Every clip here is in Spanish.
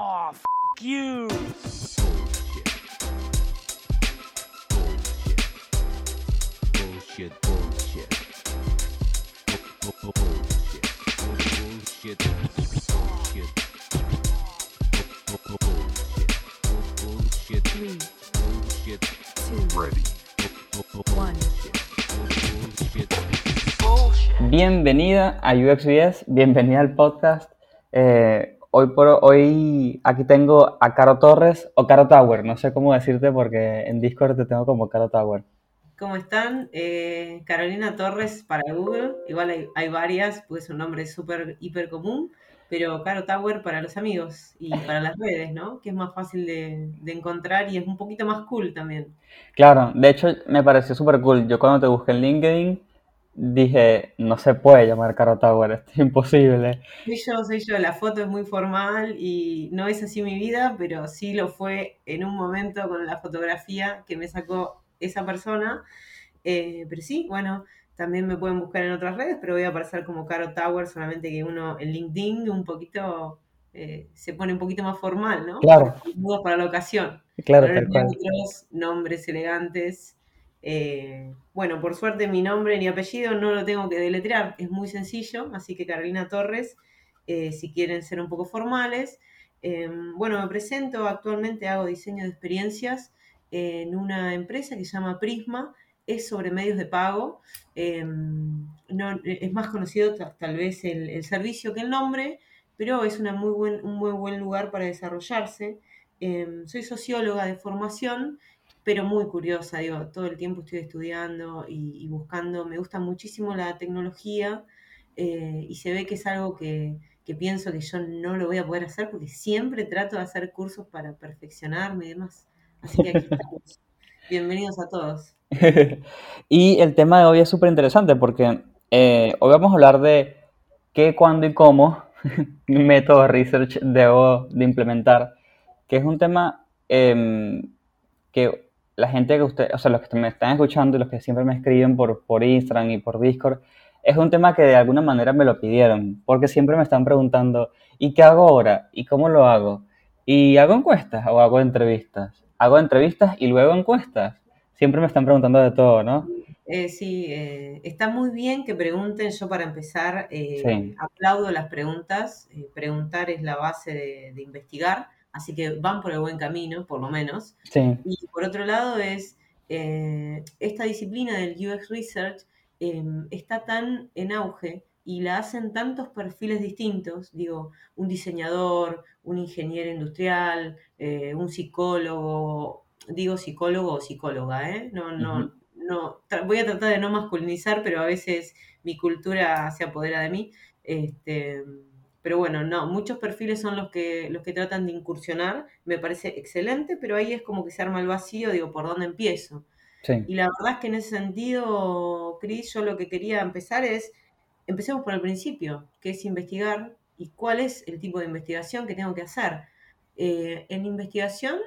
Oh, f you. Bullshit, bullshit. Bu- bu- Bullshit. Bullshit. Bullshit. Bu- bu- Bullshit. Bu- Bullshit. Three, Bullshit. two, Ready. Bu- bu- one. Bullshit. Bienvenida a UXBS, bienvenida al podcast. Eh, hoy por hoy aquí tengo a Caro Torres o Caro Tower, no sé cómo decirte porque en Discord te tengo como Caro Tower. ¿Cómo están? Eh, Carolina Torres para Google. Igual hay, hay varias, pues es un nombre súper, hiper común. Pero Caro Tower para los amigos y para las redes, ¿no? Que es más fácil de, de encontrar y es un poquito más cool también. Claro, de hecho me pareció súper cool. Yo cuando te busqué en LinkedIn dije, no se puede llamar Caro Tower, esto es imposible. Soy yo, soy yo. La foto es muy formal y no es así mi vida, pero sí lo fue en un momento con la fotografía que me sacó esa persona. Eh, pero sí, bueno, también me pueden buscar en otras redes, pero voy a aparecer como Caro Tower, solamente que uno en LinkedIn un poquito eh, se pone un poquito más formal, ¿no? Claro. Para la ocasión. Claro, tal cual. nombres elegantes. Eh, bueno, por suerte mi nombre ni apellido no lo tengo que deletrear, es muy sencillo, así que Carolina Torres, eh, si quieren ser un poco formales. Eh, bueno, me presento, actualmente hago diseño de experiencias en una empresa que se llama Prisma, es sobre medios de pago, eh, no, es más conocido ta- tal vez el, el servicio que el nombre, pero es una muy buen, un muy buen lugar para desarrollarse. Eh, soy socióloga de formación, pero muy curiosa, digo, todo el tiempo estoy estudiando y, y buscando, me gusta muchísimo la tecnología eh, y se ve que es algo que, que pienso que yo no lo voy a poder hacer porque siempre trato de hacer cursos para perfeccionarme y demás. Así que aquí estamos. Bienvenidos a todos. y el tema de hoy es súper interesante porque eh, hoy vamos a hablar de qué, cuándo y cómo método de research debo de implementar, que es un tema em, que la gente que usted, o sea, los que me están escuchando y los que siempre me escriben por, por Instagram y por Discord, es un tema que de alguna manera me lo pidieron, porque siempre me están preguntando, ¿y qué hago ahora? ¿Y cómo lo hago? ¿Y hago encuestas o hago entrevistas? Hago entrevistas y luego encuestas. Siempre me están preguntando de todo, ¿no? Eh, sí, eh, está muy bien que pregunten. Yo para empezar eh, Sí. aplaudo las preguntas. Eh, preguntar es la base de, de investigar, así que van por el buen camino, por lo menos. Sí, Y por otro lado es eh, esta disciplina del UX Research eh, está tan en auge y la hacen tantos perfiles distintos, digo, un diseñador, un ingeniero industrial, eh, un psicólogo, digo psicólogo o psicóloga, ¿eh? No, no, no, voy a tratar de no masculinizar, pero a veces mi cultura se apodera de mí. Este, pero bueno, no, muchos perfiles son los que, los que tratan de incursionar, me parece excelente, pero ahí es como que se arma el vacío, digo, ¿por dónde empiezo? sí, Y la verdad es que en ese sentido, Cris, yo lo que quería empezar es, empecemos por el principio, que es investigar y cuál es el tipo de investigación que tengo que hacer. Eh, en investigación,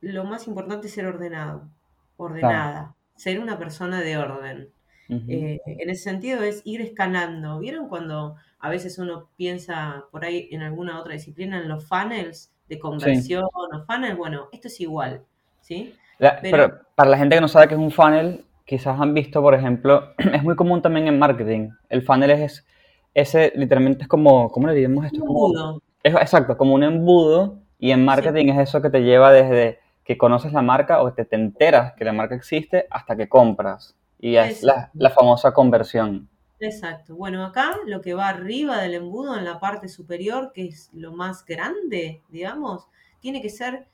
lo más importante es ser ordenado, ordenada, ser una persona de orden. ujú, Eh, en ese sentido es ir escalando. ¿Vieron cuando a veces uno piensa por ahí en alguna otra disciplina en los funnels de conversión o funnels? Bueno, esto es igual, ¿sí? La- Pero- pero para la gente que no sabe qué es un funnel, quizás han visto, por ejemplo, es muy común también en marketing. El funnel es ese, literalmente es como, ¿cómo le diríamos esto? Es Un embudo. es- exacto, como un embudo y en marketing es eso que te lleva desde que conoces la marca o que te enteras que la marca existe hasta que compras. Y es la, la famosa conversión. Exacto. Bueno, acá lo que va arriba del embudo, en la parte superior, que es lo más grande, digamos, tiene que ser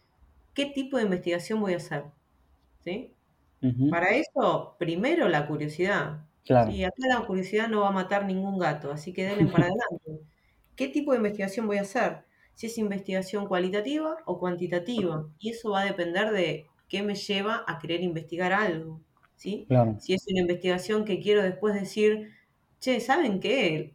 qué tipo de investigación voy a hacer. ¿Sí? Para eso, primero la curiosidad. Claro, Sí, acá la curiosidad no va a matar ningún gato, así que denle para adelante. ¿Qué tipo de investigación voy a hacer? Si es investigación cualitativa o cuantitativa. Y eso va a depender de qué me lleva a querer investigar algo. ¿sí? claro. Si es una investigación que quiero después decir, che, ¿saben qué?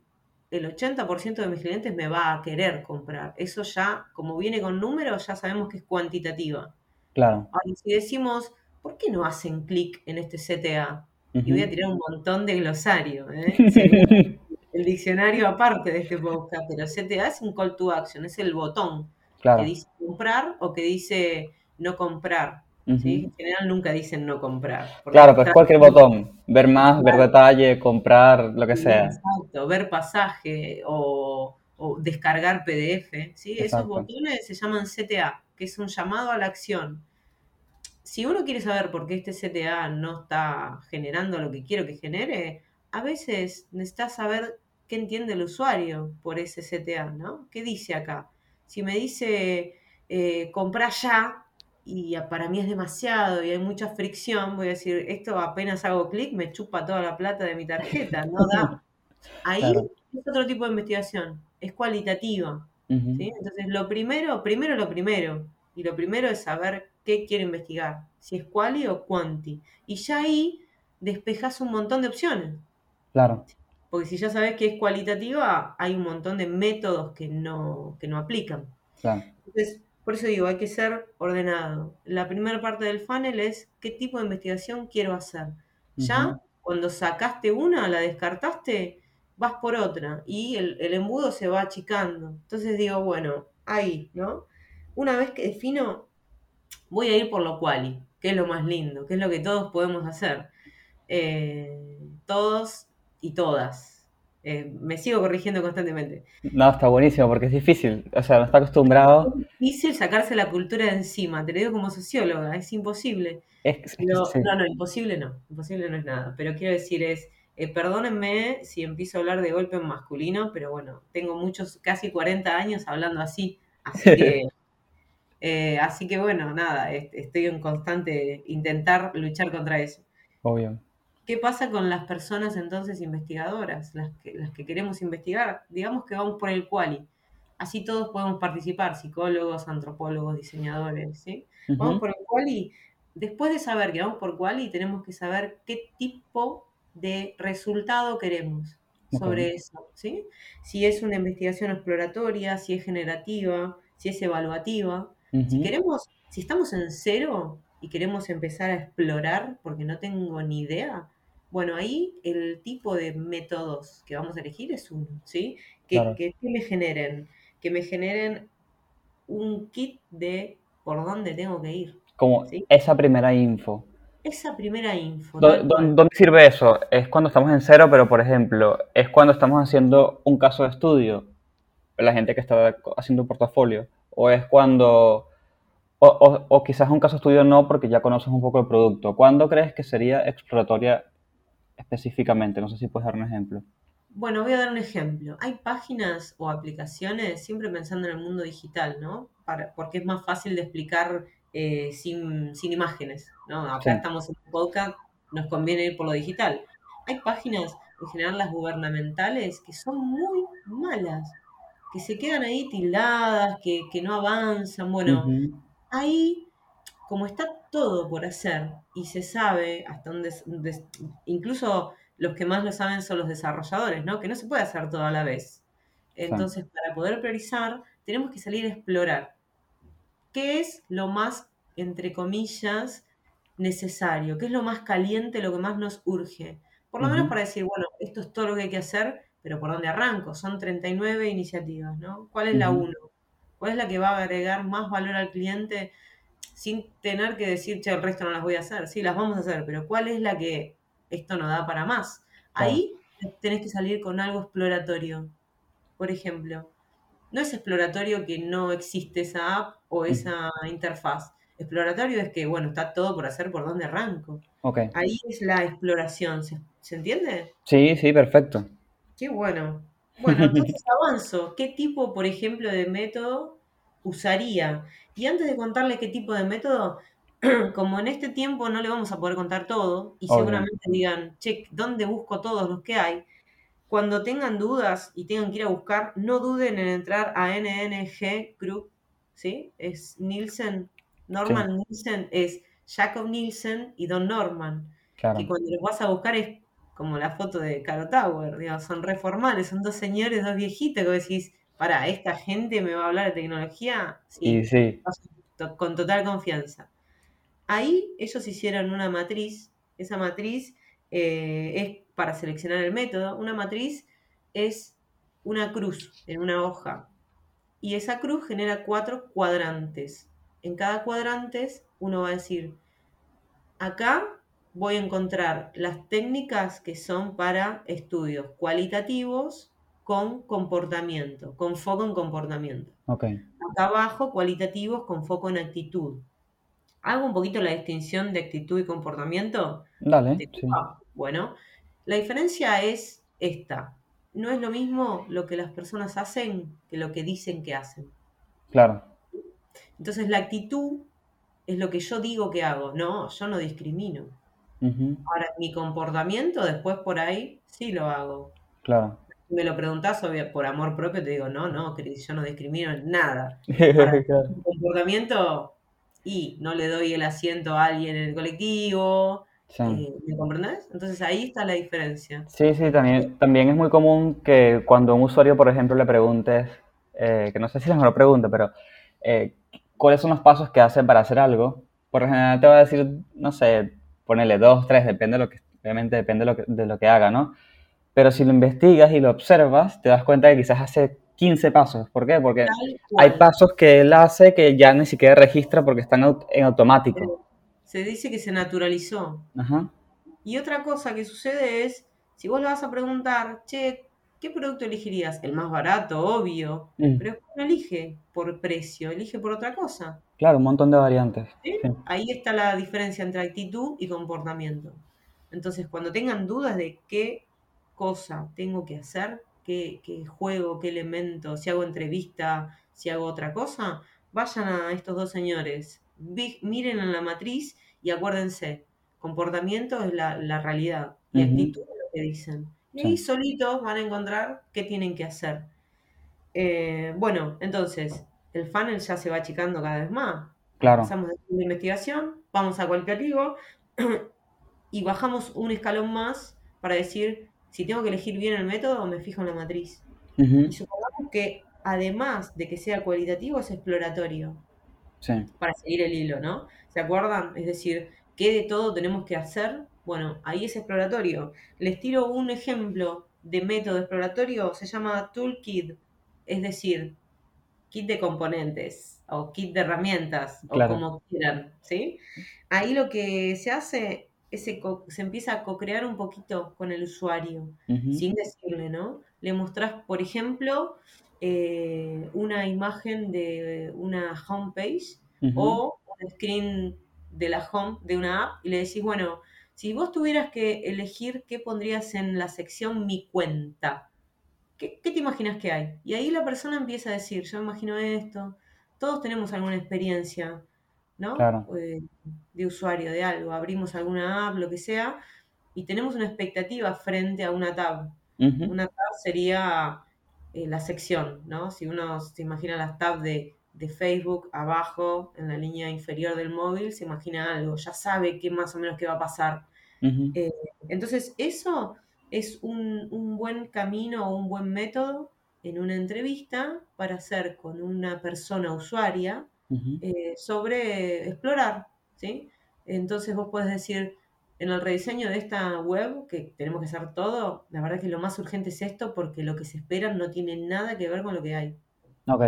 El 80% de mis clientes me va a querer comprar. Eso ya, como viene con números, ya sabemos que es cuantitativa. Claro. Ahora, si decimos, ¿por qué no hacen clic en este CTA? Y voy a tirar un montón de glosario, ¿eh? El diccionario aparte de este podcast, pero CTA es un call to action, es el botón. Claro. que dice comprar o que dice no comprar. En general nunca dicen no comprar. Claro, pues cualquier botón. Ver más, ver detalle, comprar, lo que sea. Exacto, ver pasaje o, o descargar PDF, ¿sí? Esos botones se llaman CTA, que es un llamado a la acción. Si uno quiere saber por qué este CTA no está generando lo que quiero que genere, a veces necesitas saber qué entiende el usuario por ese CTA, ¿no? ¿Qué dice acá? Si me dice eh, comprar ya y para mí es demasiado y hay mucha fricción, voy a decir, esto apenas hago clic, me chupa toda la plata de mi tarjeta, no da. Ahí Claro. es otro tipo de investigación, es cualitativa. Entonces, lo primero, primero lo primero, y lo primero es saber qué quiero investigar, si es quali o quanti. Y ya ahí despejas un montón de opciones, Claro. porque si ya sabes que es cualitativa, hay un montón de métodos que no, que no aplican. Claro. Entonces, por eso digo, hay que ser ordenado. La primera parte del funnel es qué tipo de investigación quiero hacer. Ya cuando sacaste una, la descartaste, vas por otra y el, el embudo se va achicando. Entonces digo, bueno, ahí, ¿no? Una vez que defino, voy a ir por lo quali, que es lo más lindo, que es lo que todos podemos hacer. Eh, todos y todas. Eh, me sigo corrigiendo constantemente. No, está buenísimo porque es difícil. O sea, no está acostumbrado. Es difícil sacarse la cultura de encima, te lo digo como socióloga, es imposible. Es, Pero, sí. no, no, imposible no, imposible no es nada. Pero quiero decir es, eh, perdónenme si empiezo a hablar de golpe en masculino, pero bueno, tengo muchos, casi 40 años hablando así, así que, eh, así que bueno, nada, est- estoy en constante intentar luchar contra eso. Obvio. ¿Qué pasa con las personas entonces investigadoras, las que, las que queremos investigar? Digamos que vamos por el quali. Así todos podemos participar, psicólogos, antropólogos, diseñadores, ¿sí? Vamos por el quali. Después de saber que vamos por quali, tenemos que saber qué tipo de resultado queremos sobre eso, ¿sí? Si es una investigación exploratoria, si es generativa, si es evaluativa. Si queremos, si estamos en cero y queremos empezar a explorar porque no tengo ni idea, bueno, ahí el tipo de métodos que vamos a elegir es uno, ¿sí? Que, Claro. que, que me generen, que me generen un kit de por dónde tengo que ir, Como ¿sí? esa primera info. Esa primera info, ¿Dó-. ¿Dónde sirve eso? Es cuando estamos en cero, pero por ejemplo, es cuando estamos haciendo un caso de estudio, la gente que está haciendo un portafolio, o es cuando, o, o- o quizás un caso de estudio no, porque ya conoces un poco el producto. ¿Cuándo crees que sería exploratoria específicamente? No sé si puedes dar un ejemplo. Bueno, voy a dar un ejemplo. Hay páginas o aplicaciones, siempre pensando en el mundo digital, ¿no? Para, porque es más fácil de explicar eh, sin, sin imágenes, ¿no? Acá Sí. estamos en podcast, nos conviene ir por lo digital. Hay páginas, en general las gubernamentales, que son muy malas, que se quedan ahí tildadas, que, que no avanzan. Bueno, ahí, como está todo por hacer y se sabe hasta dónde, incluso los que más lo saben son los desarrolladores, ¿no? Que no se puede hacer todo a la vez. Entonces, para poder priorizar, tenemos que salir a explorar qué es lo más, entre comillas, necesario, qué es lo más caliente, lo que más nos urge. Por lo menos para decir, bueno, esto es todo lo que hay que hacer, pero ¿por dónde arranco? Son 39 iniciativas, ¿no? ¿Cuál es la Ujú. 1? ¿Cuál es la que va a agregar más valor al cliente sin tener que decir, che, el resto no las voy a hacer? Sí, las vamos a hacer, pero ¿cuál es la que esto no da para más? Ahí tenés que salir con algo exploratorio. Por ejemplo, no es exploratorio que no existe esa app o Ujú. esa interfaz. Exploratorio es que, bueno, está todo por hacer, ¿por dónde arranco? Ok. Ahí es la exploración, ¿se, se entiende? Sí, sí, perfecto. Qué bueno. Bueno, entonces avanzo. ¿Qué tipo, por ejemplo, de método usaría? Y antes de contarle qué tipo de método, como en este tiempo no le vamos a poder contar todo, y Obvio. seguramente digan, che, ¿dónde busco todos los que hay? Cuando tengan dudas y tengan que ir a buscar, no duden en entrar a NNG Group, ¿sí? Es Nielsen, Norman Nielsen es Jacob Nielsen y Don Norman Claro. que cuando los vas a buscar es como la foto de Caro Tower, digamos, son reformales, son dos señores, dos viejitos, que decís, para, ¿esta gente me va a hablar de tecnología? Sí, sí, con total confianza. Ahí ellos hicieron una matriz, esa matriz eh, es para seleccionar el método, una matriz es una cruz en una hoja. y esa cruz genera cuatro cuadrantes. En cada cuadrante uno va a decir, acá voy a encontrar las técnicas que son para estudios cualitativos con comportamiento, con foco en comportamiento. Acá abajo, cualitativos con foco en actitud. Hago un poquito la distinción de actitud y comportamiento. Dale, sí. bueno, la diferencia es esta. No es lo mismo lo que las personas hacen que lo que dicen que hacen. Claro. Entonces la actitud es lo que yo digo que hago. No, yo no discrimino. Ahora, mi comportamiento después por ahí sí lo hago. Claro. Me lo preguntás obvio, por amor propio, te digo, no, no, Cris, yo no discrimino en nada. Claro. mi comportamiento y no le doy el asiento a alguien en el colectivo. Sí. eh, ¿Me comprendés? Entonces ahí está la diferencia. Sí, sí, también, también es muy común que cuando a un usuario, por ejemplo, le preguntes, eh, que no sé si es mejor pregunta, pero eh, ¿cuáles son los pasos que hace para hacer algo? Por lo general te va a decir, no sé, ponele dos, tres, depende de lo que, obviamente depende de lo que, de lo que haga, ¿no? Pero si lo investigas y lo observas, te das cuenta que quizás hace 15 pasos. ¿Por qué? Porque hay pasos que él hace que ya ni siquiera registra porque están en automático. Se dice que se naturalizó. Ajá. Y otra cosa que sucede es, si vos le vas a preguntar, che, ¿qué producto elegirías? El más barato, obvio. Mm, Pero no elige por precio, elige por otra cosa. Claro, un montón de variantes. Ahí está la diferencia entre actitud y comportamiento. Entonces, cuando tengan dudas de qué cosa tengo que hacer, qué, qué juego, qué elemento, si hago entrevista, si hago otra cosa, vayan a estos dos señores, miren en la matriz y acuérdense, comportamiento es la, la realidad y Ujú. actitud es lo que dicen. Y ahí Sí. solitos van a encontrar qué tienen que hacer. Eh, bueno, entonces, el funnel ya se va achicando cada vez más. Claro. Pasamos de la investigación, vamos a cualitativo y bajamos un escalón más para decir si tengo que elegir bien el método me fijo en la matriz. Y supongamos que además de que sea cualitativo es exploratorio Sí. para seguir el hilo, ¿no? ¿Se acuerdan? Es decir, ¿qué de todo tenemos que hacer? Bueno, ahí es exploratorio. Les tiro un ejemplo de método exploratorio, se llama Toolkit, es decir, kit de componentes o kit de herramientas o como quieran, ¿sí? Ahí lo que se hace se, empieza a co-crear un poquito con el usuario, sin decirle, ¿no? Le mostrás, por ejemplo, eh, una imagen de una homepage o un screen de la home de una app y le decís, bueno, si vos tuvieras que elegir qué pondrías en la sección mi cuenta, ¿qué, qué te imaginas que hay? Y ahí la persona empieza a decir, yo me imagino esto, todos tenemos alguna experiencia, ¿no? Claro. Eh, de usuario de algo, abrimos alguna app, lo que sea, y tenemos una expectativa frente a una tab. Una tab sería eh, la sección, ¿no? Si uno se imagina las tabs de, de Facebook abajo, en la línea inferior del móvil, se imagina algo, ya sabe qué más o menos qué va a pasar. Eh, entonces, eso es un, un buen camino o un buen método en una entrevista para hacer con una persona usuaria Eh, sobre explorar, ¿sí? Entonces vos podés decir, en el rediseño de esta web, que tenemos que hacer todo, la verdad que lo más urgente es esto porque lo que se espera no tiene nada que ver con lo que hay. Ok.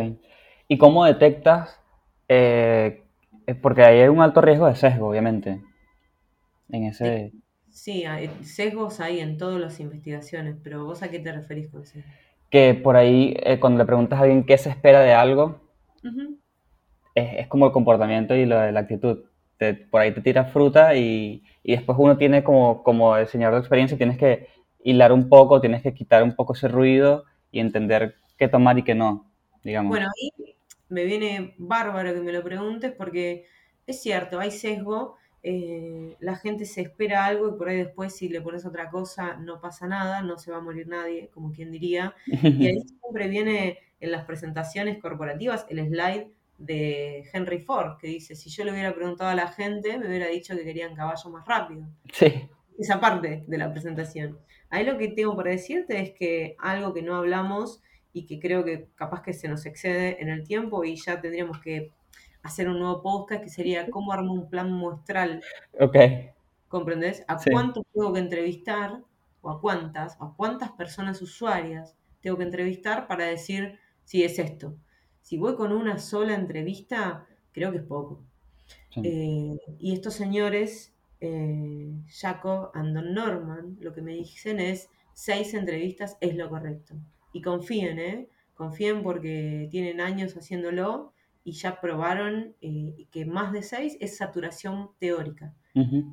¿Y cómo detectas? eh, eh, porque ahí hay un alto riesgo de sesgo, obviamente. En ese. Sí, hay sesgos hay en todas las investigaciones, pero vos a qué te referís con sesgo? Que por ahí, eh, cuando le preguntas a alguien qué se espera de algo. Es, es como el comportamiento y lo la actitud. Te- por ahí te tiras fruta y, y después uno tiene como, como diseñador de experiencia, tienes que hilar un poco, tienes que quitar un poco ese ruido y entender qué tomar y qué no, digamos. Bueno, ahí me viene bárbaro que me lo preguntes porque es cierto, hay sesgo, eh, la gente se espera algo y por ahí después si le pones otra cosa no pasa nada, no se va a morir nadie, como quien diría. Y ahí siempre viene en las presentaciones corporativas el slide de Henry Ford, que dice, si yo le hubiera preguntado a la gente, me hubiera dicho que querían caballo más rápido Sí, esa parte de la presentación. Ahí lo que tengo para decirte es que algo que no hablamos y que creo que capaz que se nos excede en el tiempo y ya tendríamos que hacer un nuevo podcast que sería cómo armo un plan muestral, ok. ¿comprendés? ¿A Sí. cuántos tengo que entrevistar o a cuántas, o a cuántas personas usuarias tengo que entrevistar para decir si es esto? Si voy con una sola entrevista, creo que es poco. Sí. Eh, y estos señores, eh, Jacob and Don Norman, lo que me dicen es, seis entrevistas es lo correcto. Y confíen, ¿eh? Confíen porque tienen años haciéndolo y ya probaron eh, que más de seis es saturación teórica. Ujú,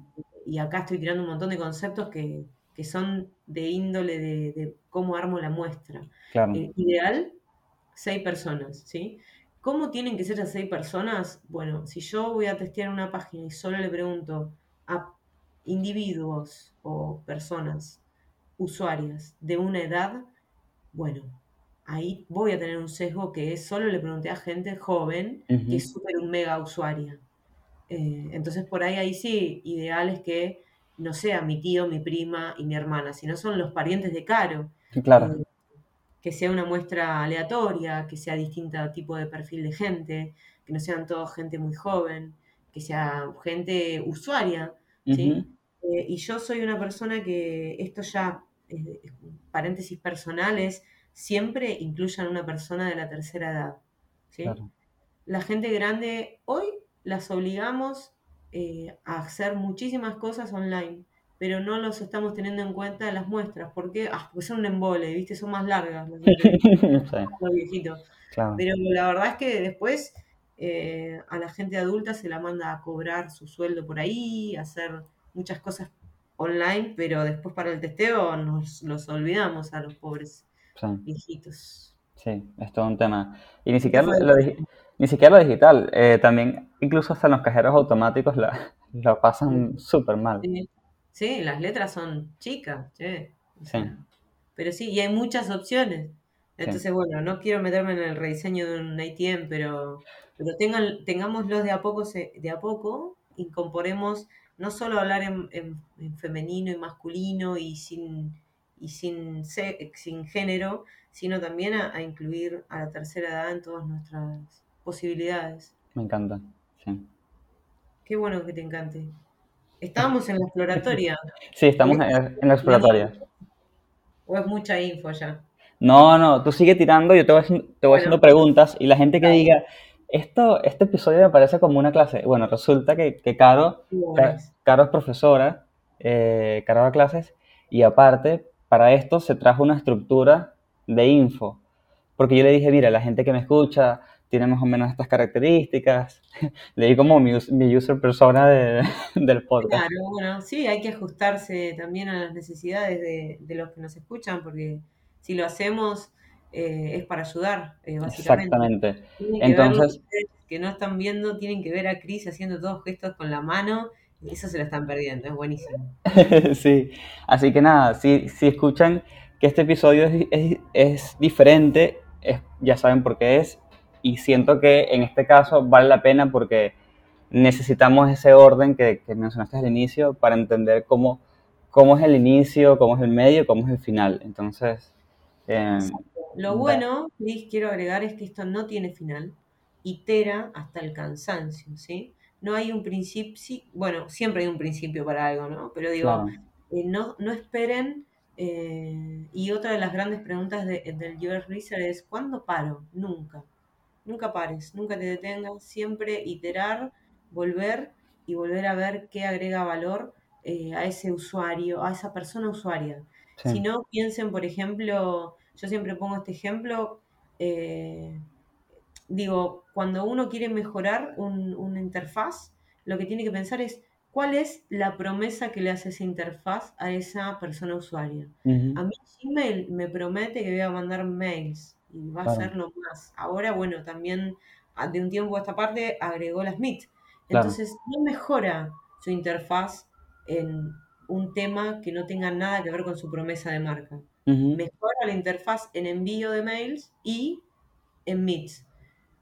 Y acá estoy tirando un montón de conceptos que, que son de índole de, de cómo armo la muestra. Claro. Eh, ideal, seis personas, ¿sí? ¿Cómo tienen que ser esas seis personas? Bueno, si yo voy a testear una página y solo le pregunto a individuos o personas usuarias de una edad, bueno, ahí voy a tener un sesgo que es solo le pregunté a gente joven que es súper un mega usuaria. Eh, entonces por ahí, ahí sí, ideal es que no sea mi tío, mi prima y mi hermana, sino son los parientes de Caro. Claro. Eh, que sea una muestra aleatoria, que sea distinto tipo de perfil de gente, que no sean todos gente muy joven, que sea gente usuaria, ¿sí? Eh, y yo soy una persona que esto ya, eh, paréntesis personales, siempre incluyan una persona de la tercera edad, ¿sí? Claro. La gente grande, hoy las obligamos eh, a hacer muchísimas cosas online, pero no los estamos teniendo en cuenta en las muestras. ¿Por qué? Ah, porque son un embole, ¿viste? Son más largas entrevistas, Sí, los viejitos. claro. Pero la verdad es que después eh, a la gente adulta se la manda a cobrar su sueldo por ahí, a hacer muchas cosas online, pero después para el testeo nos los olvidamos a los pobres Sí, viejitos. sí, es todo un tema. Y ni ¿Qué te siquiera lo, ni siquiera lo digital, eh, también incluso hasta en los cajeros automáticos la, lo pasan súper mal. Sí, sí, las letras son chicas, che. Sí, pero sí, y hay muchas opciones. sí, Entonces, bueno, no quiero meterme en el rediseño de un ATM, pero, pero tengan, tengámoslos de a poco, de a poco, incorporemos no solo hablar en, en- en femenino y masculino y sin, y sin, sin género, sino también a, a incluir a la tercera edad en todas nuestras posibilidades. me encanta. Sí, Qué bueno que te encante. Estábamos en la exploratoria. sí estamos en, en la exploratoria. ¿O es mucha info ya? No, no, tú sigue tirando, yo te voy haciendo, te voy haciendo preguntas y la gente que diga, esto, este episodio me parece como una clase. Bueno, resulta que, que Caro. Caro es profesora, eh, Caro da clases y aparte, para esto se trajo una estructura de info. Porque yo le dije, mira, la gente que me escucha tiene más o menos estas características. Le di como mi, mi user persona de- del podcast. Claro, bueno, sí, hay que ajustarse también a las necesidades de, de los que nos escuchan, porque si lo hacemos eh, es para ayudar, eh, básicamente. Exactamente. Tienen Entonces, que no están viendo, tienen que ver a Cris haciendo todos gestos con la mano, y eso se lo están perdiendo, es buenísimo. sí. Así que nada, si, si escuchan que este episodio es, es- es diferente, es- ya saben por qué es. Y siento que en este caso vale la pena porque necesitamos ese orden que, que mencionaste al inicio para entender cómo, cómo es el inicio, cómo es el medio, cómo es el final. Entonces, eh, Lo bueno, Cris, quiero agregar, es que esto no tiene final, itera hasta el cansancio, ¿sí? No hay un principio, bueno, siempre hay un principio para algo, ¿no? Pero digo, claro, eh, no, no esperen. eh, y otra de las grandes preguntas de- del UX Research es, ¿cuándo paro? Nunca. Nunca pares, nunca te detengas, siempre iterar, volver y volver a ver qué agrega valor eh, a ese usuario, a esa persona usuaria. sí, Si no, piensen, por ejemplo, yo siempre pongo este ejemplo, eh, digo, cuando uno quiere mejorar un- una interfaz, lo que tiene que pensar es cuál es la promesa que le hace esa interfaz a esa persona usuaria. A mí Gmail me promete que voy a mandar mails y va a ser lo más. Ahora, bueno, también a- de un tiempo a esta parte agregó las Meet. claro, Entonces, no mejora su interfaz en un tema que no tenga nada que ver con su promesa de marca. Mejora la interfaz en envío de mails y en Meets.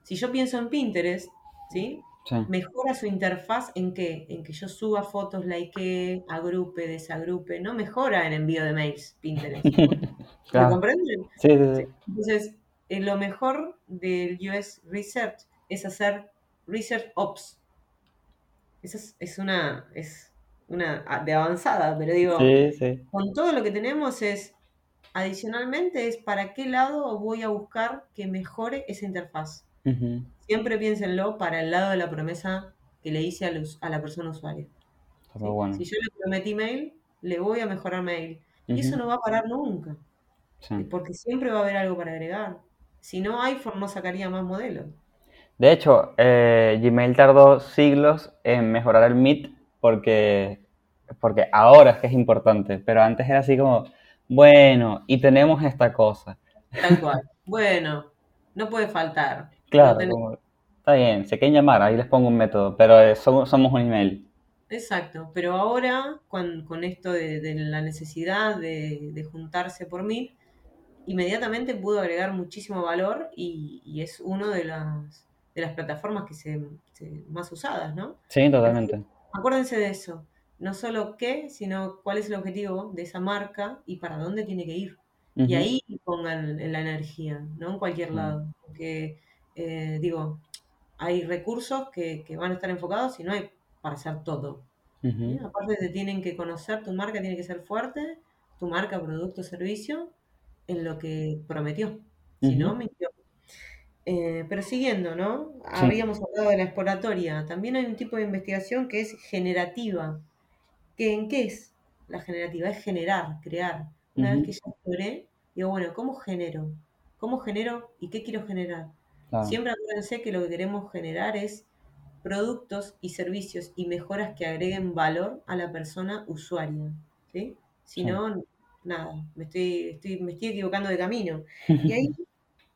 Si yo pienso en Pinterest, ¿sí? sí, Mejora su interfaz en qué? En que yo suba fotos, like, agrupe, desagrupe. No mejora en envío de mails, Pinterest. ¿Me claro, comprenden? Sí. sí, Entonces, eh, lo mejor del US Research es hacer Research Ops. Esa es, es una, es una a- de avanzada, pero digo, sí, sí, con todo lo que tenemos es, adicionalmente, es para qué lado voy a buscar que mejore esa interfaz. Siempre piénsenlo para el lado de la promesa que le hice al us- a la persona usuaria. Si yo le prometí mail, le voy a mejorar mail. Y eso no va a parar nunca, Sí. porque siempre va a haber algo para agregar. Si no, iPhone no sacaría más modelos. De hecho, eh, Gmail tardó siglos en mejorar el Meet porque, porque ahora es que es importante, pero antes era así como, bueno, y tenemos esta cosa. Tal cual. bueno, no puede faltar. Claro, como, está bien, se quieren llamar, ahí les pongo un método, pero eh, somos, somos un email. Exacto, pero ahora con, con esto de, de la necesidad de, de juntarse por mí, inmediatamente pudo agregar muchísimo valor y, y es una de las, de las plataformas que se, se- más usadas, ¿no? Sí, totalmente. Acuérdense de eso, no solo qué, sino cuál es el objetivo de esa marca y para dónde tiene que ir. Y Ujú. ahí pongan la energía, no en cualquier Mm. lado. Porque, eh, digo, hay recursos que, que van a estar enfocados y no hay para hacer todo. ¿sí? Ujú. Aparte te tienen que conocer, tu marca tiene que ser fuerte, tu marca, producto, servicio, en lo que prometió. Si no, mintió. Eh, pero siguiendo, ¿no? Sí. Habíamos hablado de la exploratoria. También hay un tipo de investigación que es generativa. ¿Que ¿En qué es la generativa? Es generar, crear. Una vez que ya exploré, digo, bueno, ¿cómo genero? ¿Cómo genero y qué quiero generar? Claro. Siempre acuérdense que lo que queremos generar es productos y servicios y mejoras que agreguen valor a la persona usuaria. ¿sí? Si Sí. no, nada, me estoy, estoy- me estoy equivocando de camino. Y ahí,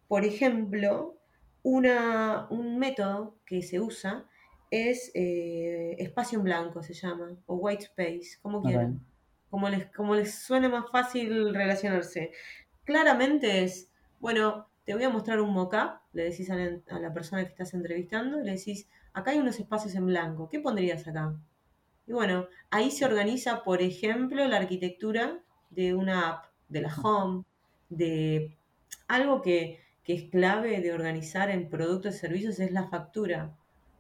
por ejemplo, una, un método que se usa es eh, espacio en blanco, se llama, o white space, como quieran, como les, como les suene más fácil relacionarse. Claramente es, bueno, te voy a mostrar un mock-up, le decís a la, a la persona que estás entrevistando, le decís, acá hay unos espacios en blanco, ¿qué pondrías acá? Y bueno, ahí se organiza, por ejemplo, la arquitectura de una app, de la home, de algo que, que es clave de organizar en productos y servicios es la factura.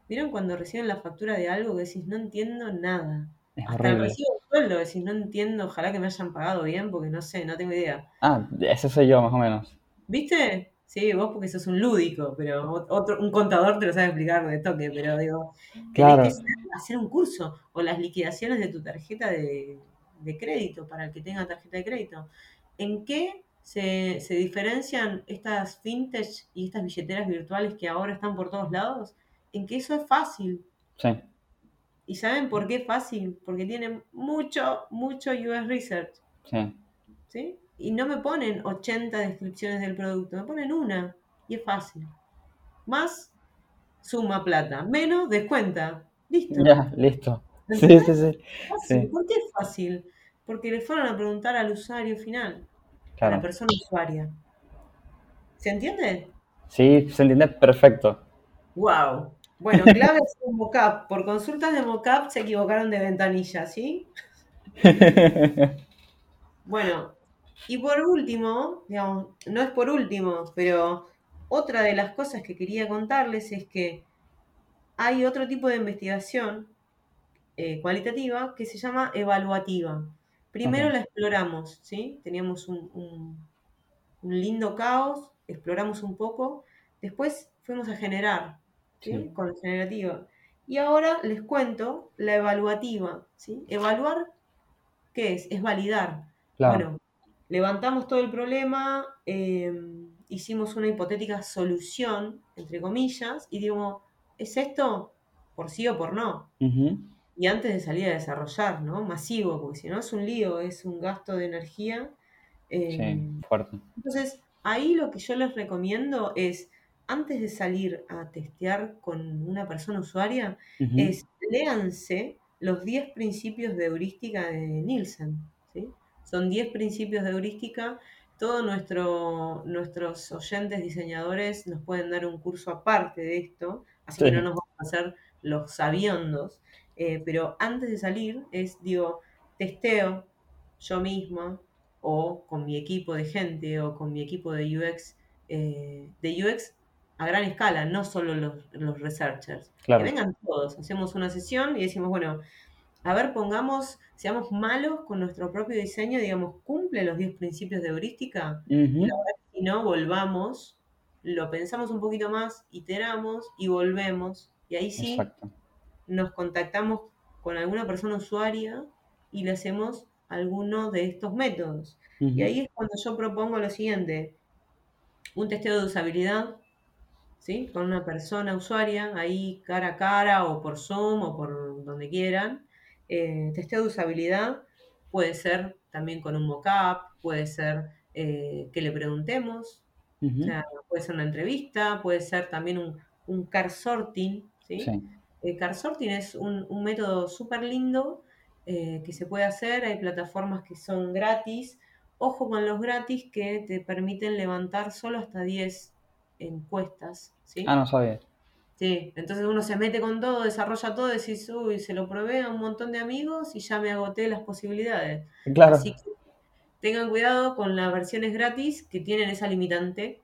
¿Vieron cuando reciben la factura de algo que decís, no entiendo nada? Es Hasta el recibo de sueldo decís, no entiendo, ojalá que me hayan pagado bien, porque no sé, no tengo idea. Ah, ese soy yo, más o menos. ¿Viste? Sí, vos porque sos un lúdico, pero ot- otro, un contador te lo sabe explicar de toque, pero digo, Claro. que hacer un curso o las liquidaciones de tu tarjeta de, de crédito para el que tenga tarjeta de crédito. ¿En qué se, se diferencian estas fintech y estas billeteras virtuales que ahora están por todos lados? En que eso es fácil. Sí. ¿Y saben por qué es fácil? Porque tienen mucho, mucho US Research. Sí. ¿sí? Y no me ponen 80 descripciones del producto, me ponen una y es fácil. Más suma plata, menos descuenta. Listo. Ya, listo. Sí, sí, sí. Fácil. ¿Por qué es fácil? Porque le fueron a preguntar al usuario final, a la persona usuaria. ¿Se entiende? Sí, se entiende perfecto. ¡Wow! Bueno, clave es un mockup. Por consultas de mockup se equivocaron de ventanilla, ¿sí? Bueno, y por último, digamos, no es por último, pero otra de las cosas que quería contarles es que hay otro tipo de investigación eh, cualitativa que se llama evaluativa. Primero la exploramos, ¿sí? Teníamos un, un- un lindo caos, exploramos un poco, después fuimos a generar, ¿sí? Sí. Con la generativa. Y ahora les cuento la evaluativa, ¿sí? Evaluar, ¿qué es? Es validar. Claro. Bueno, levantamos todo el problema, eh, hicimos una hipotética solución, entre comillas, y digo, ¿es esto por sí o por no? Y antes de salir a desarrollar, ¿no? Masivo, porque si no es un lío, es un gasto de energía. eh, Sí, fuerte. entonces, ahí lo que yo les recomiendo es, antes de salir a testear con una persona usuaria, es léanse los 10 principios de heurística de Nielsen. ¿sí? Son 10 principios de heurística. Todos nuestro, nuestros oyentes diseñadores nos pueden dar un curso aparte de esto, así que no nos vamos a hacer los sabiondos. Eh, pero antes de salir es, digo, testeo yo misma o con mi equipo de gente o con mi equipo de UX, eh, de UX a gran escala, no solo los, los researchers. Que vengan todos, hacemos una sesión y decimos, bueno, a ver, pongamos, seamos malos con nuestro propio diseño, digamos, cumple los 10 principios de heurística. La verdad que si no, volvamos, lo pensamos un poquito más, iteramos y volvemos. Y ahí sí Exacto. Nos contactamos con alguna persona usuaria y le hacemos alguno de estos métodos. Y ahí es cuando yo propongo lo siguiente, un testeo de usabilidad, ¿sí? Con una persona usuaria, ahí cara a cara o por Zoom o por donde quieran. Eh, testeo de usabilidad puede ser también con un mockup, puede ser eh, que le preguntemos, o sea, puede ser una entrevista, puede ser también un, un car sorting, ¿sí? Sí. El car sorting es un, un método súper lindo eh, que se puede hacer, hay plataformas que son gratis. Ojo con los gratis que te permiten levantar solo hasta 10 encuestas, ¿sí? Ah, no sabía. Sí, entonces uno se mete con todo, desarrolla todo, decís, uy, se lo probé a un montón de amigos y ya me agoté las posibilidades. Claro. Así que tengan cuidado con las versiones gratis que tienen esa limitante.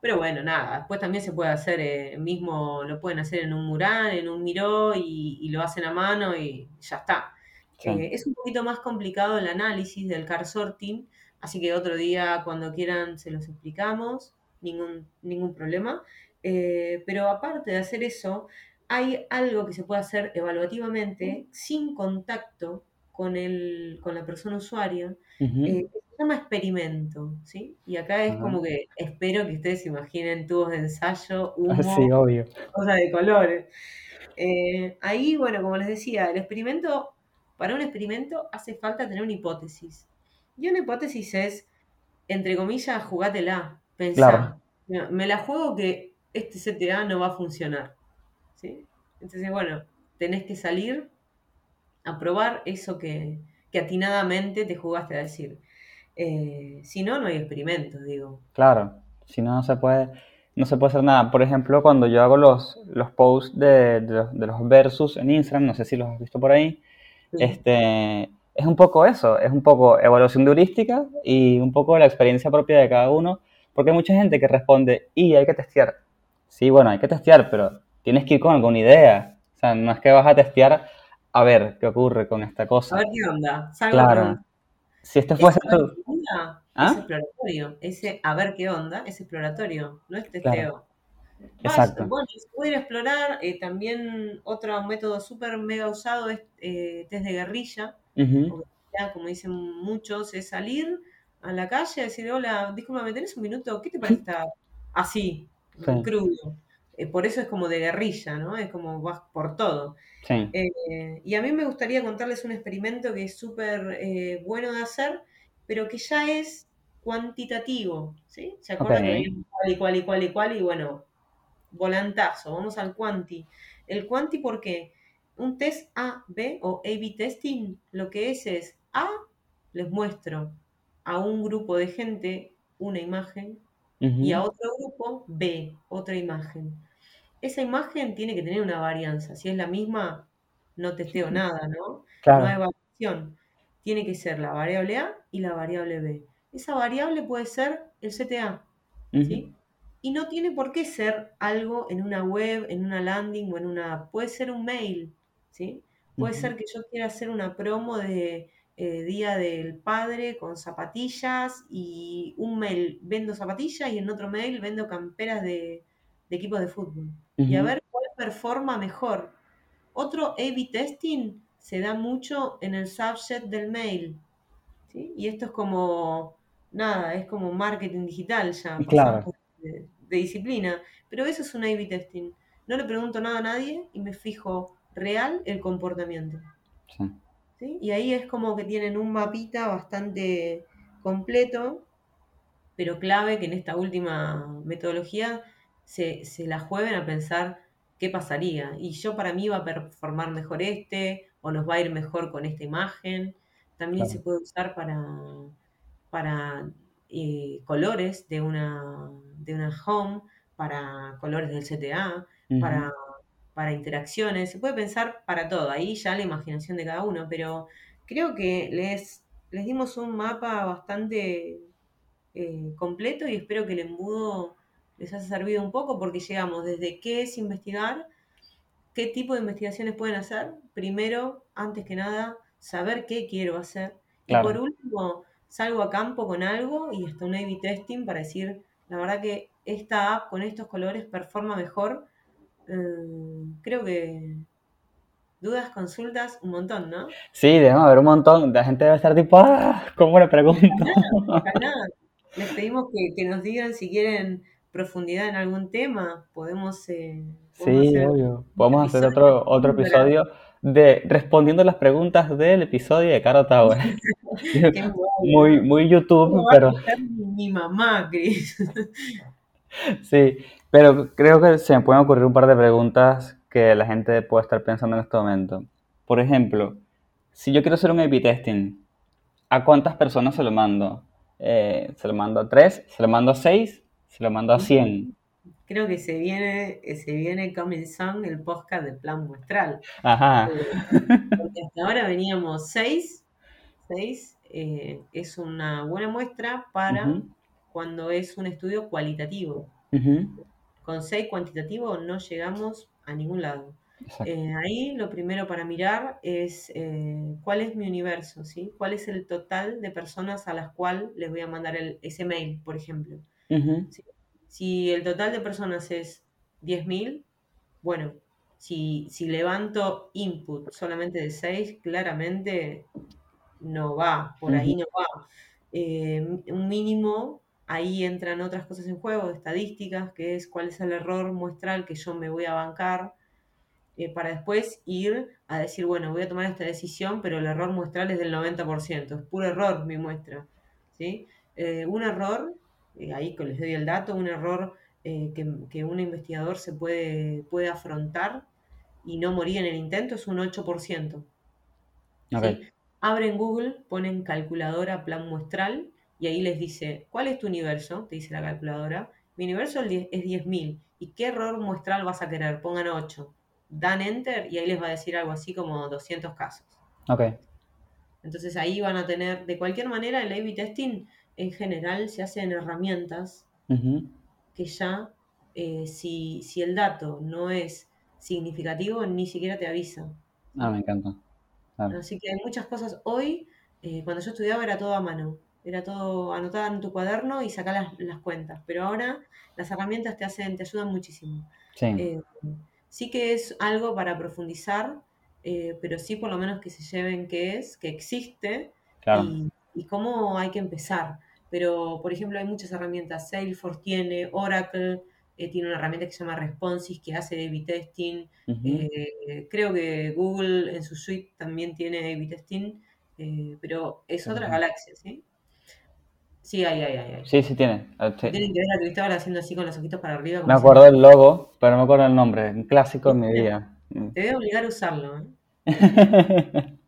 Pero bueno, nada, después también se puede hacer, eh, mismo lo pueden hacer en un mural, en un miró y, y lo hacen a mano y ya está. Sí. Eh, es un poquito más complicado el análisis del car sorting, así que otro día cuando quieran se los explicamos, ningún, ningún problema. Eh, pero aparte de hacer eso, hay algo que se puede hacer evaluativamente sin contacto con, el, con la persona usuaria, eh, llama experimento, ¿sí? Y acá es Ajá. como que espero que ustedes se imaginen tubos de ensayo, Ah, humo, Sí, obvio. cosas de colores. Eh, ahí, bueno, como les decía, el experimento, para un experimento hace falta tener una hipótesis. Y una hipótesis es, entre comillas, jugátela, pensá. Claro. Me la juego que este CTA no va a funcionar. ¿sí? Entonces, bueno, tenés que salir a probar eso que, que atinadamente te jugaste a decir. Eh, si no, no hay experimentos, digo. Claro, si no, no se puede, no se puede hacer nada. Por ejemplo, cuando yo hago los, los posts de, de los, de los versus en Instagram, no sé si los has visto por ahí, Sí. este, es un poco eso, es un poco evaluación de heurística y un poco la experiencia propia de cada uno, porque hay mucha gente que responde, y hay que testear. Sí, bueno, hay que testear, pero tienes que ir con alguna idea. O sea, no es que vas a testear a ver qué ocurre con esta A cosa. ver qué onda. Salgo a Claro. Si Ese fuese onda ¿Ah? es exploratorio. Ese a ver qué onda es exploratorio, no es testeo. Claro. Exacto. bueno, se puede ir a explorar. eh, también otro método súper mega usado es eh, test de guerrilla. Ya, como dicen muchos, es salir a la calle a decir, hola, disculpa, ¿me tenés un minuto? ¿Qué te parece estar así, Sí. crudo? Eh, por eso es como de guerrilla, ¿no? Es como vas por todo. Sí. Eh, y a mí me gustaría contarles un experimento que es súper eh, bueno de hacer, pero que ya es cuantitativo, ¿sí? ¿Se acuerdan Ok. que había cual y cual y cual y cual? Y bueno, volantazo, vamos al cuanti. El cuanti, ¿por qué? Un test A, B o A-B testing, lo que es es A, les muestro a un grupo de gente una imagen y a otro grupo B, otra imagen. Esa imagen tiene que tener una varianza. Si es la misma, no testeo nada, ¿no? No hay variación. Tiene que ser la variable A y la variable B. Esa variable puede ser el CTA. ¿sí? Y no tiene por qué ser algo en una web, en una landing o en una. Puede ser un mail, ¿sí? Puede ser que yo quiera hacer una promo de eh, Día del Padre con zapatillas y un mail vendo zapatillas y en otro mail vendo camperas de, de equipos de fútbol. Y a ver cuál performa mejor. Otro A-B testing se da mucho en el subset del mail. ¿sí? Y esto es como, nada, es como marketing digital ya, Claro. de, de disciplina. Pero eso es un A-B testing. No le pregunto nada a nadie y me fijo real el comportamiento. Sí. ¿sí? Y ahí es como que tienen un mapita bastante completo, pero clave que en esta última metodología se, se la jueguen a pensar qué pasaría. Y yo para mí va a performar mejor este, o nos va a ir mejor con esta imagen. También Claro. se puede usar para, para eh, colores de una, de una home, para colores del CTA, para, para interacciones. Se puede pensar para todo, ahí ya la imaginación de cada uno, pero creo que les, les dimos un mapa bastante eh, completo y espero que el embudo les haya servido un poco porque llegamos desde qué es investigar, qué tipo de investigaciones pueden hacer. Primero, antes que nada, saber qué quiero hacer. Y por último, salgo a campo con algo y hasta un A-B testing para decir, la verdad que esta app con estos colores performa mejor. Eh, creo que dudas, consultas, un montón, ¿no? Sí, debemos haber un montón. La gente debe estar tipo, ah, ¿cómo le pregunto? Ojalá. Les pedimos que, que nos digan si quieren profundidad en algún tema. Podemos, eh, podemos Sí, hacer obvio. Podemos hacer otro, otro episodio de respondiendo las preguntas del episodio de Caro Tower. Muy, muy YouTube, ¿Cómo va pero mi mamá, Cris? sí. Pero creo que se me pueden ocurrir un par de preguntas que la gente puede estar pensando en este momento. Por ejemplo, si yo quiero hacer un A-B testing, ¿a cuántas personas se lo mando? Eh, ¿se lo mando a tres? ¿Se lo mando a seis? ¿Se lo mando a 100? Creo que se viene, se viene Coming Song, el podcast del plan muestral. Ajá. Eh, Porque hasta ahora veníamos seis. Seis eh, es una buena muestra para cuando es un estudio cualitativo. Con seis cuantitativo no llegamos a ningún lado. Eh, ahí lo primero para mirar es eh, cuál es mi universo, ¿sí? ¿Cuál es el total de personas a las cuales les voy a mandar el, ese mail, por ejemplo? Si el total de personas es 10.000, bueno, si, si levanto input solamente de 6, claramente no va, por ahí no va. Eh, un mínimo, ahí entran otras cosas en juego, estadísticas, que es cuál es el error muestral que yo me voy a bancar, eh, para después ir a decir, bueno, voy a tomar esta decisión, pero el error muestral es del 90%, es puro error mi muestra. ¿sí? Eh, un error, eh, ahí que les doy el dato, un error eh, que, que un investigador se puede, puede afrontar y no morir en el intento es un 8%. ok. ¿sí? Abren Google, ponen calculadora plan muestral y ahí les dice, ¿cuál es tu universo? Te dice la calculadora. Mi universo es 10 es 10.000. ¿Y qué error muestral vas a querer? Pongan 8. Dan enter y ahí les va a decir algo así como 200 casos. Ok. Entonces ahí van a tener, de cualquier manera, el A-B testing en general se hace en herramientas que ya, eh, si, si el dato no es significativo, ni siquiera te avisa. Ah, me encanta. Claro. Así que hay muchas cosas. Hoy, eh, cuando yo estudiaba, era todo a mano. Era todo anotado en tu cuaderno y sacar las, las cuentas. Pero ahora las herramientas te hacen, te ayudan muchísimo. Sí, Eh, sí que es algo para profundizar, pero sí por lo menos que se lleven qué es, que existe claro. y, y cómo hay que empezar. Pero, por ejemplo, hay muchas herramientas. Salesforce tiene, Oracle eh, tiene una herramienta que se llama Responsis que hace A-B testing. Eh, creo que Google en su suite también tiene A-B testing, eh, pero es otra galaxia, ¿sí? Sí, hay, hay, hay. Sí, sí tiene. Ah, sí. Tienen que ver a Cristóbal haciendo así con los ojitos para arriba. como Me acuerdo del logo, pero no me acuerdo el nombre. Un clásico en mi vida. Te voy a obligar a usarlo, ¿eh?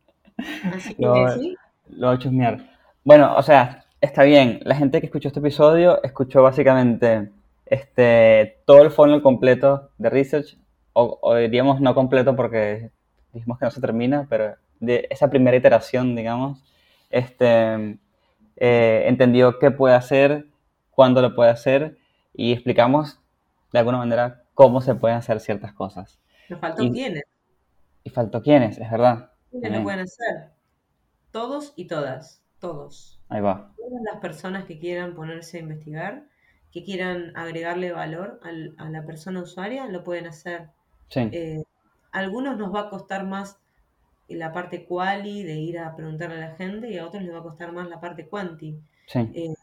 Así que Lo, sí, lo voy a chusmear. Bueno, o sea, está bien. La gente que escuchó este episodio escuchó básicamente este, todo el funnel completo de research, o, o diríamos no completo porque dijimos que no se termina, pero de esa primera iteración, digamos, este, eh, entendió qué puede hacer, cuándo lo puede hacer y explicamos de alguna manera cómo se pueden hacer ciertas cosas. faltó Y, quiénes. y faltó quiénes, es verdad. ¿Quiénes lo pueden hacer? Todos y todas, todos. Ahí va. Todas las personas que quieran ponerse a investigar, que quieran agregarle valor al- a la persona usuaria, lo pueden hacer. Sí. Eh, a algunos nos va a costar más la parte quali de ir a preguntarle a la gente y a otros les va a costar más la parte quanti. Sí. Eh,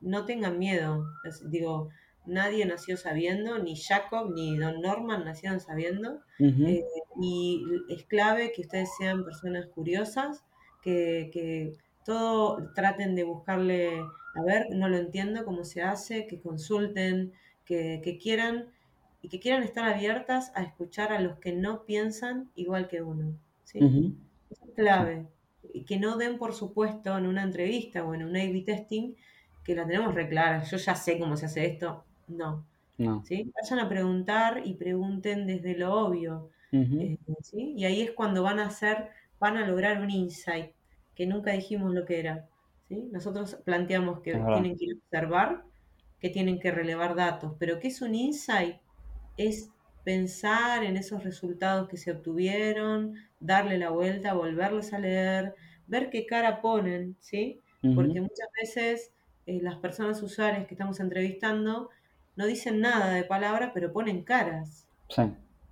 no tengan miedo. Es- digo, nadie nació sabiendo, ni Jacob ni Don Norman nacieron sabiendo. Eh, y es clave que ustedes sean personas curiosas, que, que todo traten de buscarle, a ver, no lo entiendo cómo se hace, que consulten, que, que quieran y que quieran estar abiertas a escuchar a los que no piensan igual que uno. ¿sí? Eso es clave. Y que no den por supuesto en una entrevista o en un A-B testing que la tenemos re clara. Yo ya sé cómo se hace esto. No. No. ¿sí? Vayan a preguntar y pregunten desde lo obvio. Eh, ¿sí? Y ahí es cuando van a hacer, van a lograr un insight que nunca dijimos lo que era. ¿sí? Nosotros planteamos que tienen que observar, que tienen que relevar datos, pero ¿qué es un insight? Es pensar en esos resultados que se obtuvieron, darle la vuelta, volverlos a leer, ver qué cara ponen, ¿sí? Porque muchas veces eh, las personas usuarias que estamos entrevistando no dicen nada de palabra, pero ponen caras. Sí,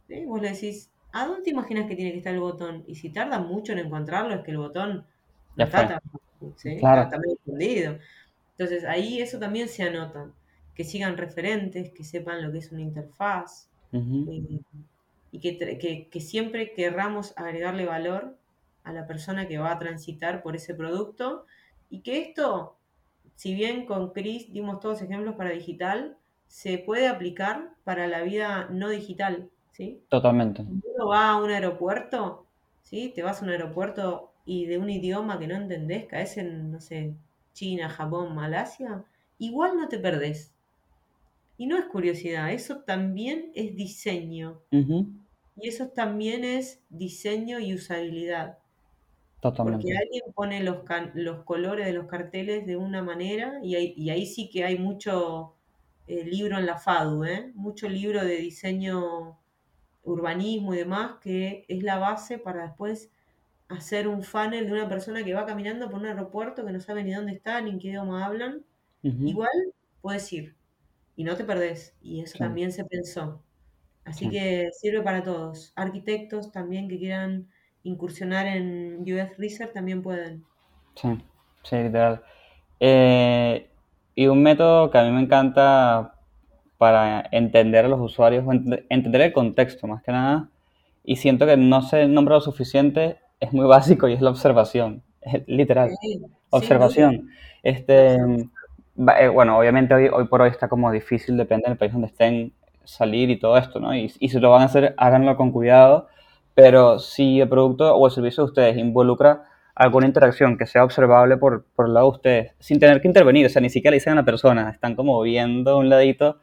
¿sí? Vos le decís, ¿a dónde te imaginas que tiene que estar el botón? Y si tarda mucho en encontrarlo, es que el botón Ya está. Claro. Está, medio escondido. Entonces ahí eso también se anota. Que sigan referentes, que sepan lo que es una interfaz. eh, y que, que- que siempre querramos agregarle valor a la persona que va a transitar por ese producto y que esto, si bien con Chris dimos todos ejemplos para digital, se puede aplicar para la vida no digital, ¿sí? Totalmente. Cuando uno va a un aeropuerto, ¿sí? Te vas a un aeropuerto y de un idioma que no entendés, caes en, no sé, China, Japón, Malasia, igual no te perdés. Y no es curiosidad, eso también es diseño. Y eso también es diseño y usabilidad. Porque Totalmente. alguien pone los, los colores de los carteles de una manera y ahí, y ahí sí que hay mucho eh, libro en la FADU, ¿eh? Mucho libro de diseño, urbanismo y demás, que es la base para después hacer un funnel de una persona que va caminando por un aeropuerto que no sabe ni dónde está, ni en qué idioma hablan. Igual puedes ir y no te perdés. Y eso también se pensó. Así sí, que sirve para todos. Arquitectos también que quieran incursionar en UX Research también pueden. sí, sí, literal. Eh, y un método que a mí me encanta para entender a los usuarios, ent- entender el contexto más que nada, y siento que no se nombra lo suficiente, es muy básico y es la observación, literal, Sí, observación. Este, eh, bueno, obviamente hoy, hoy por hoy está como difícil, depende del país donde estén, salir y todo esto, ¿no? Y, y si lo van a hacer, háganlo con cuidado, pero si el producto o el servicio de ustedes involucra alguna interacción que sea observable por, por el lado de ustedes, sin tener que intervenir, o sea, ni siquiera le dicen a la persona, están como viendo un ladito,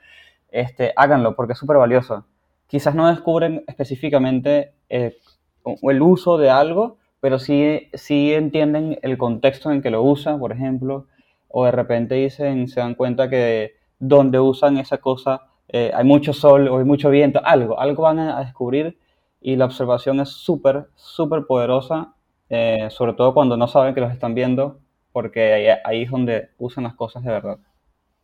este, háganlo porque es súper valioso. Quizás no descubren específicamente eh, el uso de algo, pero sí, sí entienden el contexto en que lo usan, por ejemplo, o de repente dicen, se dan cuenta que donde usan esa cosa eh, hay mucho sol o hay mucho viento, algo, algo van a, a descubrir y la observación es súper, súper poderosa, eh, sobre todo cuando no saben que los están viendo, porque ahí, ahí es donde usan las cosas de verdad.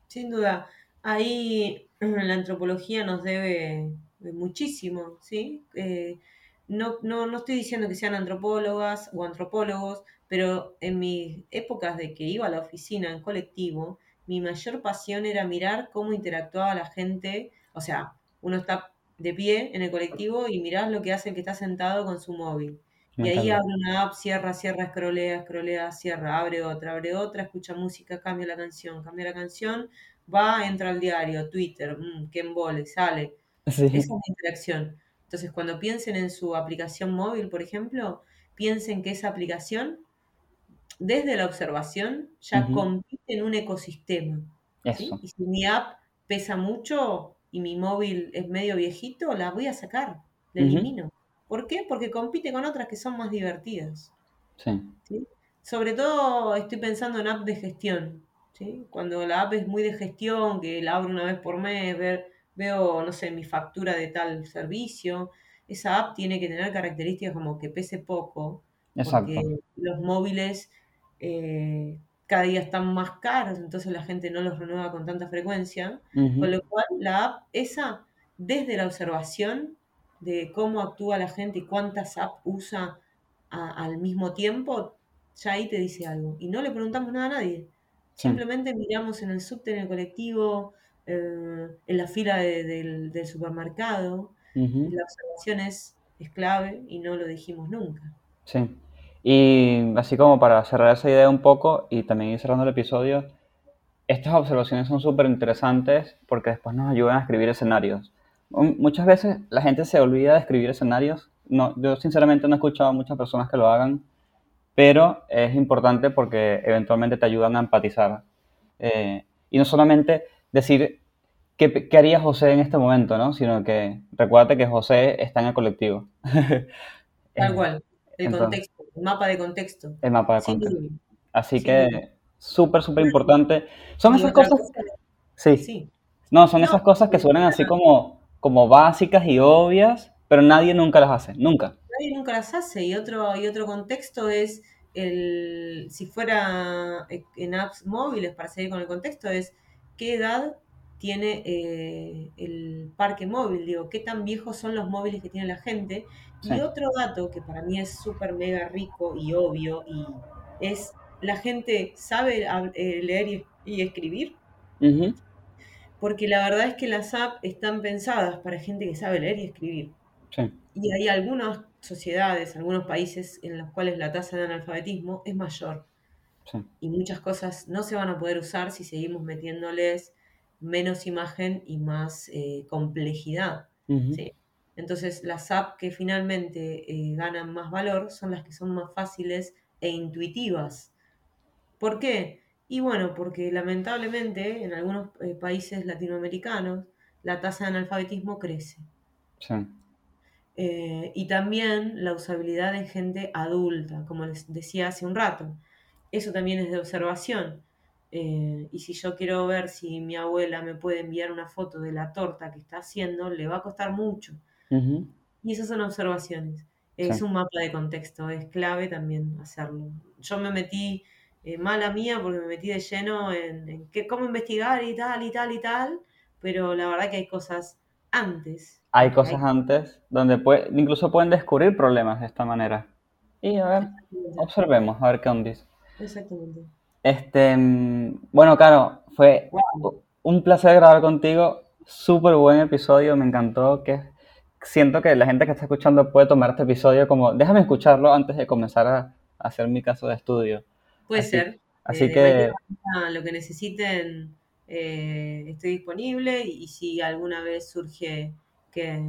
Sin duda. Ahí la antropología nos debe muchísimo, ¿sí? Eh, no, no, no estoy diciendo que sean antropólogas o antropólogos, pero en mis épocas de que iba a la oficina en colectivo, mi mayor pasión era mirar cómo interactuaba la gente. O sea, uno está de pie en el colectivo y mirás lo que hace el que está sentado con su móvil. Me Y ahí encanta. abre una app, cierra, cierra, escrolea, escrolea, cierra, abre otra, abre otra, escucha música, cambia la canción, cambia la canción, va, entra al diario, Twitter, mm, qué embole, sale. Esa es Sí. la interacción. Entonces, cuando piensen en su aplicación móvil, por ejemplo, piensen que esa aplicación, desde la observación, ya compite en un ecosistema. Y si mi app pesa mucho y mi móvil es medio viejito, la voy a sacar, la elimino. ¿Por qué? Porque compite con otras que son más divertidas. Sí. ¿sí? Sobre todo estoy pensando en app de gestión. ¿sí? Cuando la app es muy de gestión, que la abro una vez por mes, ver, veo, no sé, mi factura de tal servicio, esa app tiene que tener características como que pese poco, Exacto. porque los móviles eh, cada día están más caros, entonces la gente no los renueva con tanta frecuencia, con lo cual la app esa, desde la observación de cómo actúa la gente y cuántas apps usa a- al mismo tiempo, ya ahí te dice algo. Y no le preguntamos nada a nadie. Sí. Simplemente miramos en el subte, en el colectivo, eh, en la fila de- del, del supermercado. Ujú. La observación es, es clave y no lo dijimos nunca. Sí. Y así como para cerrar esa idea un poco y también ir cerrando el episodio, estas observaciones son súper interesantes porque después nos ayudan a escribir escenarios. Muchas veces la gente se olvida de escribir escenarios. No, yo sinceramente no he escuchado a muchas personas que lo hagan, pero es importante porque eventualmente te ayudan a empatizar. Eh, y no solamente decir qué, qué haría José en este momento, ¿no? Sino que recuérdate que José está en el colectivo. Tal Eh, cual. El entonces, contexto, el mapa de contexto. el mapa de contexto. Así que súper, súper importante. Son esas cosas, cosa, sí, sí. no, son No, esas cosas que suenan así como, como básicas y obvias, pero nadie nunca las hace, nunca. nadie nunca las hace. Y otro, y otro contexto es el, si fuera en apps móviles, para seguir con el contexto, es qué edad tiene eh, el parque móvil, digo, qué tan viejos son los móviles que tiene la gente. Sí. Y otro dato que para mí es súper mega rico y obvio, y es la gente sabe eh, leer y, y escribir, porque la verdad es que las apps están pensadas para gente que sabe leer y escribir. Sí, Y hay algunas sociedades, algunos países en los cuales la tasa de analfabetismo es mayor. Sí. y muchas cosas no se van a poder usar si seguimos metiéndoles menos imagen y más eh, complejidad. ¿sí? Entonces, las apps que finalmente eh, ganan más valor son las que son más fáciles e intuitivas. ¿Por qué? Y bueno, porque lamentablemente en algunos eh, países latinoamericanos la tasa de analfabetismo crece. sí. Eh, y también la usabilidad en gente adulta, como les decía hace un rato. Eso también es de observación. Eh, y si yo quiero ver si mi abuela me puede enviar una foto de la torta que está haciendo, le va a costar mucho. Y esas son observaciones. Es Sí. un mapa de contexto, es clave también hacerlo. Yo me metí, eh, mala mía, porque me metí de lleno en, en qué- cómo investigar y tal, y tal, y tal, pero la verdad que hay cosas antes. Hay que cosas antes donde puede, incluso pueden descubrir problemas de esta manera. Y a ver, observemos, a ver qué onda. Exactamente. Este, mm, bueno, Caro, fue Wow. un placer grabar contigo. Súper buen episodio, me encantó. Que siento que la gente que está escuchando puede tomar este episodio como, déjame escucharlo antes de comenzar a, a hacer mi caso de estudio. Puede Así- ser. Así Eh, que, lo que necesiten, eh, estoy disponible y, y si alguna vez surge que,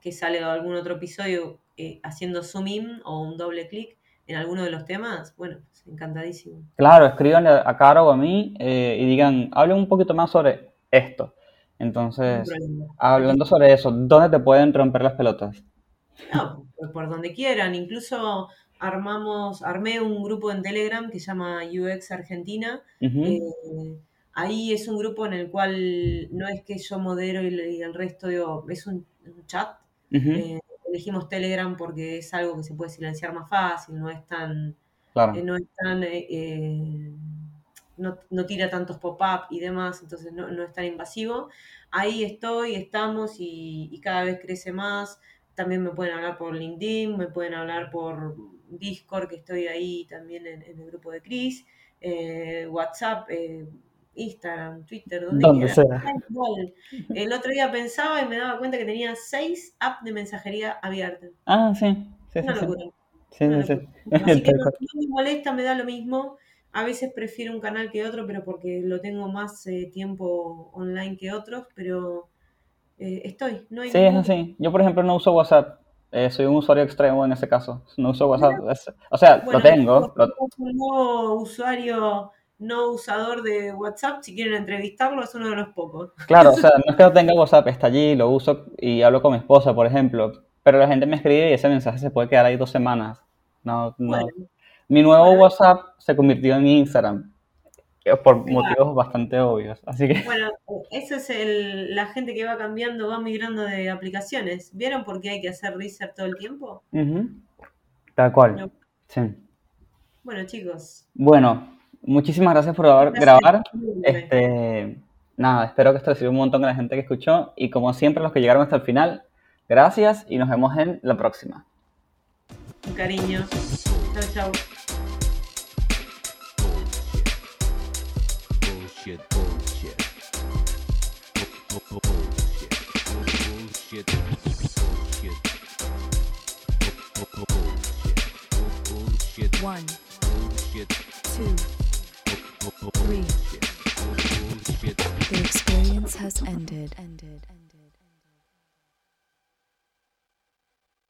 que sale algún otro episodio eh, haciendo zoom in o un doble clic en alguno de los temas, bueno, pues, encantadísimo. claro, escriban a Caro o a mí eh, y digan, hablen un poquito más sobre esto. Entonces, hablando sobre eso, ¿dónde te pueden romper las pelotas? No, por, por donde quieran. Incluso armamos, armé un grupo en Telegram que se llama UX Argentina. Eh, ahí es un grupo en el cual no es que yo modero y, el- y el resto digo, es un, un chat. Eh, elegimos Telegram porque es algo que se puede silenciar más fácil, no es tan, claro. eh, no es tan, eh, eh, no, no tira tantos pop-up y demás, entonces no, no es tan invasivo. Ahí estoy, estamos y, y cada vez crece más. También me pueden hablar por LinkedIn, me pueden hablar por Discord, que estoy ahí también en, en el grupo de Chris, eh, WhatsApp, eh, Instagram, Twitter, donde, Donde quieran. sea. El otro día pensaba y me daba cuenta que tenía seis apps de mensajería abiertas. Ah, sí, sí, Una sí. locura. Sí, Una sí, sí. locura. Así que no, me molesta, me da lo mismo. A veces prefiero un canal que otro, pero porque lo tengo más eh, tiempo online que otros, pero eh, estoy, no hay Sí, es así. Yo, por ejemplo, no uso WhatsApp. Eh, soy un usuario extremo en ese caso. No uso WhatsApp. O sea, Bueno, lo tengo. lo- un nuevo usuario no usador de WhatsApp, si quieren entrevistarlo, es uno de los pocos. claro, o sea, no es que no tenga WhatsApp, está allí, lo uso y hablo con mi esposa, por ejemplo. Pero la gente me escribe y ese mensaje se puede quedar ahí dos semanas. No, no. Bueno, Mi nuevo Bueno. WhatsApp se convirtió en Instagram. eh, Por Claro. motivos bastante obvios. Así que, bueno, eso es el, la gente que va cambiando, va migrando de aplicaciones. ¿Vieron por qué hay que hacer research todo el tiempo? Tal cual. No. Sí. Bueno, chicos. Bueno, muchísimas gracias por grabar. grabar. Este, nada, espero que esto les sirva un montón a la gente que escuchó y como siempre los que llegaron hasta el final, gracias y nos vemos en la próxima. Un cariño. Chau, chau. Bullshit, bullshit. Bu- bu- Bullshit. Bullshit. Bullshit. Bu- bu- Bullshit. Bullshit. One, Bullshit. two, three. The experience has ended. Ended.